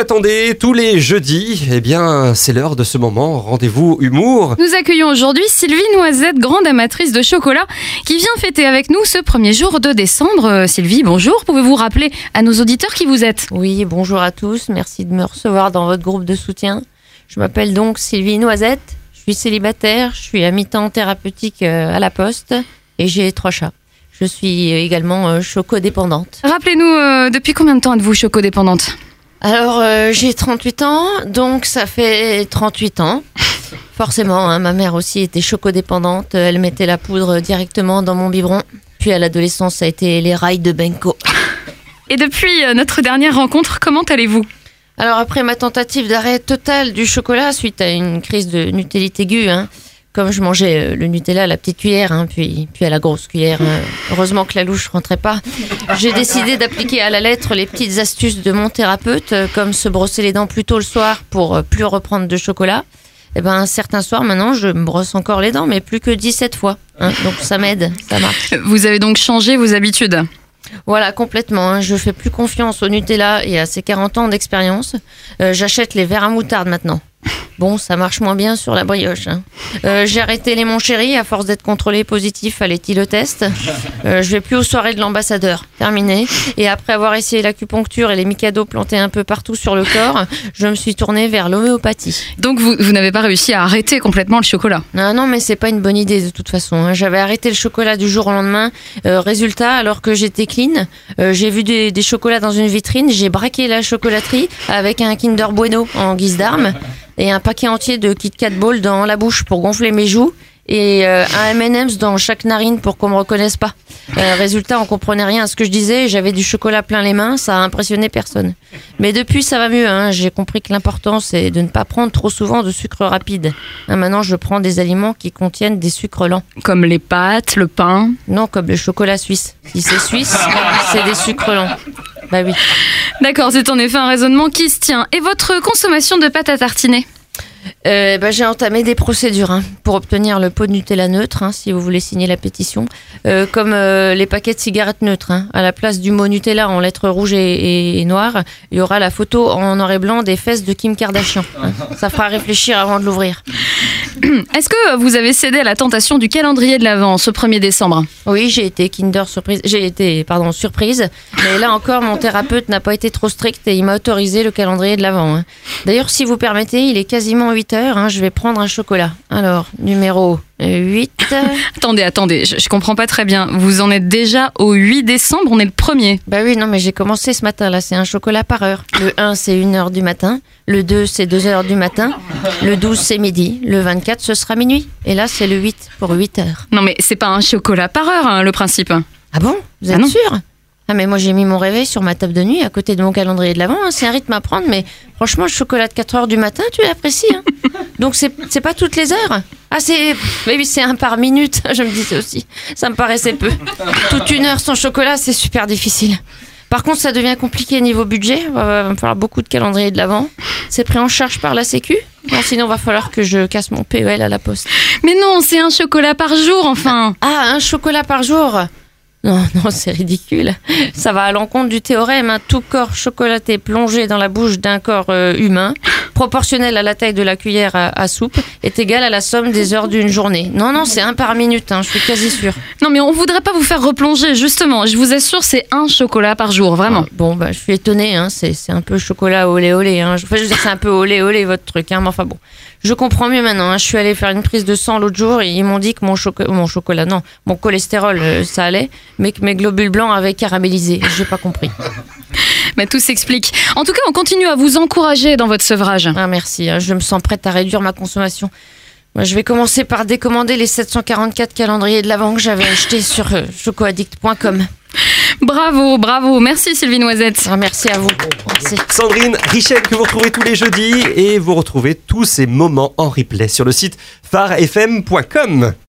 l'attendez tous les jeudis. Eh bien, c'est l'heure de ce moment. Rendez-vous humour. Nous accueillons aujourd'hui Sylvie Noisette, grande amatrice de chocolat, qui vient fêter avec nous ce premier jour de décembre. Euh, Sylvie, bonjour. Pouvez-vous rappeler à nos auditeurs qui vous êtes? Oui, bonjour à tous. Merci de me recevoir dans votre groupe de soutien. Je m'appelle donc Sylvie Noisette. Je suis célibataire. Je suis à mi-temps thérapeutique euh, à la poste et j'ai trois chats. Je suis également euh, chocodépendante. Rappelez-nous, euh, depuis combien de temps êtes-vous chocodépendante? Alors, euh, j'ai 38 ans, donc ça fait 38 ans. Forcément, hein, ma mère aussi était chocodépendante. Elle mettait la poudre directement dans mon biberon. Puis à l'adolescence, ça a été les rails de Benko. Et depuis euh, notre dernière rencontre, comment allez-vous? Alors après ma tentative d'arrêt total du chocolat suite à une crise de nutellite aiguë, hein, comme je mangeais euh, le Nutella à la petite cuillère, hein, puis, puis à la grosse cuillère, euh, heureusement que la louche rentrait pas, j'ai décidé d'appliquer à la lettre les petites astuces de mon thérapeute, euh, comme se brosser les dents plus tôt le soir pour plus reprendre de chocolat. Et ben certains soirs maintenant, je me brosse encore les dents, mais plus que 17 fois. hein. donc ça m'aide, ça marche. Vous avez donc changé vos habitudes? Voilà, complètement. hein. Je fais plus confiance au Nutella et à ses 40 ans d'expérience. Euh, J'achète les verres à moutarde maintenant. Bon, ça marche moins bien sur la brioche. hein. Euh, J'ai arrêté les mon chéri à force d'être contrôlé positif à l'éthylotest. Euh, je vais plus aux soirées de l'ambassadeur. Terminé. Et après avoir essayé l'acupuncture et les micados plantés un peu partout sur le corps, je me suis tournée vers l'homéopathie. Donc vous, vous n'avez pas réussi à arrêter complètement le chocolat? Non, non, mais c'est pas une bonne idée de toute façon. hein. J'avais arrêté le chocolat du jour au lendemain. Euh, résultat, alors que j'étais clean, euh, j'ai vu des, des chocolats dans une vitrine, j'ai braqué la chocolaterie avec un Kinder Bueno en guise d'arme et un paquet entier de Kit Kat Ball dans la bouche pour gonfler mes joues et euh, un M&M's dans chaque narine pour qu'on me reconnaisse pas. Euh, résultat, on comprenait rien à ce que je disais. J'avais du chocolat plein les mains, ça a impressionné personne. Mais depuis, ça va mieux. Hein. J'ai compris que l'important c'est de ne pas prendre trop souvent de sucre rapide. Hein, maintenant, je prends des aliments qui contiennent des sucres lents. Comme les pâtes, le pain. Non, comme le chocolat suisse. Si c'est suisse, c'est des sucres lents. Bah oui. D'accord, c'est en effet un raisonnement qui se tient. Et votre consommation de pâte à tartiner? Euh, bah, j'ai entamé des procédures hein, pour obtenir le pot de Nutella neutre, hein, si vous voulez signer la pétition, Euh, comme euh, les paquets de cigarettes neutres. hein. À la place du mot Nutella en lettres rouges et, et- noires, il y aura la photo en noir et blanc des fesses de Kim Kardashian. hein. Ça fera réfléchir avant de l'ouvrir. Est-ce que vous avez cédé à la tentation du calendrier de l'Avent ce 1er décembre? Oui, j'ai été Kinder surprise. J'ai été, pardon, surprise. Mais là encore, mon thérapeute n'a pas été trop strict et il m'a autorisé le calendrier de l'avant. hein. D'ailleurs, si vous permettez, il est quasiment 8 heures. hein, je vais prendre un chocolat. Alors, numéro 8. Attendez, attendez, je, je comprends pas très bien. Vous en êtes déjà au 8 décembre, on est le 1er. Bah oui, non, mais j'ai commencé ce matin. Là, c'est un chocolat par heure. Le 1, c'est 1 heure du matin. Le 2, c'est 2 heures du matin. Le 12, c'est midi. Le 24, ce sera minuit. Et là, c'est le 8 pour 8 heures. Non mais c'est pas un chocolat par heure, hein, le principe. Ah bon? Vous Ah êtes sûr? Ah mais moi j'ai mis mon réveil sur ma table de nuit à côté de mon calendrier de l'avant. hein. C'est un rythme à prendre, mais franchement le chocolat de 4 heures du matin, tu l'apprécies. Hein Donc c'est pas toutes les heures? Ah c'est mais oui c'est un par minute. Je me disais aussi. Ça me paraissait peu. Toute une heure sans chocolat, c'est super difficile. Par contre, ça devient compliqué niveau budget. Il va va me falloir beaucoup de calendrier de l'avant. C'est pris en charge par la Sécu. Non, sinon, va falloir que je casse mon PEL à la poste. Mais non, c'est un chocolat par jour, enfin. Ah, un chocolat par jour Non, non, c'est ridicule. Ça va à l'encontre du théorème. hein. Tout corps chocolaté plongé dans la bouche d'un corps euh, humain, proportionnel à la taille de la cuillère à, à soupe, est égal à la somme des heures d'une journée. Non, non, c'est un par minute, hein, je suis quasi sûre. Non mais on voudrait pas vous faire replonger, justement. Je vous assure, c'est un chocolat par jour, vraiment. Bon, bah, je suis étonnée, hein, c'est c'est un peu chocolat olé olé. Hein. Enfin, je veux dire, c'est un peu olé olé votre truc, hein, mais enfin bon. Je comprends mieux maintenant. hein. Je suis allée faire une prise de sang l'autre jour et ils m'ont dit que mon, choco- mon chocolat, non, mon cholestérol, euh, ça allait, mais que mes globules blancs avaient caramélisé. J'ai pas compris. Mais tout s'explique. En tout cas, on continue à vous encourager dans votre sevrage. Ah, merci, hein, je me sens prête à réduire ma consommation. Moi, je vais commencer par décommander les 744 calendriers de l'avant que j'avais achetés sur euh, chocoaddict.com. Bravo, bravo. Merci Sylvie Noisette. Ah, merci à vous. Merci. Sandrine Richel que vous retrouvez tous les jeudis et vous retrouvez tous ces moments en replay sur le site pharefm.com.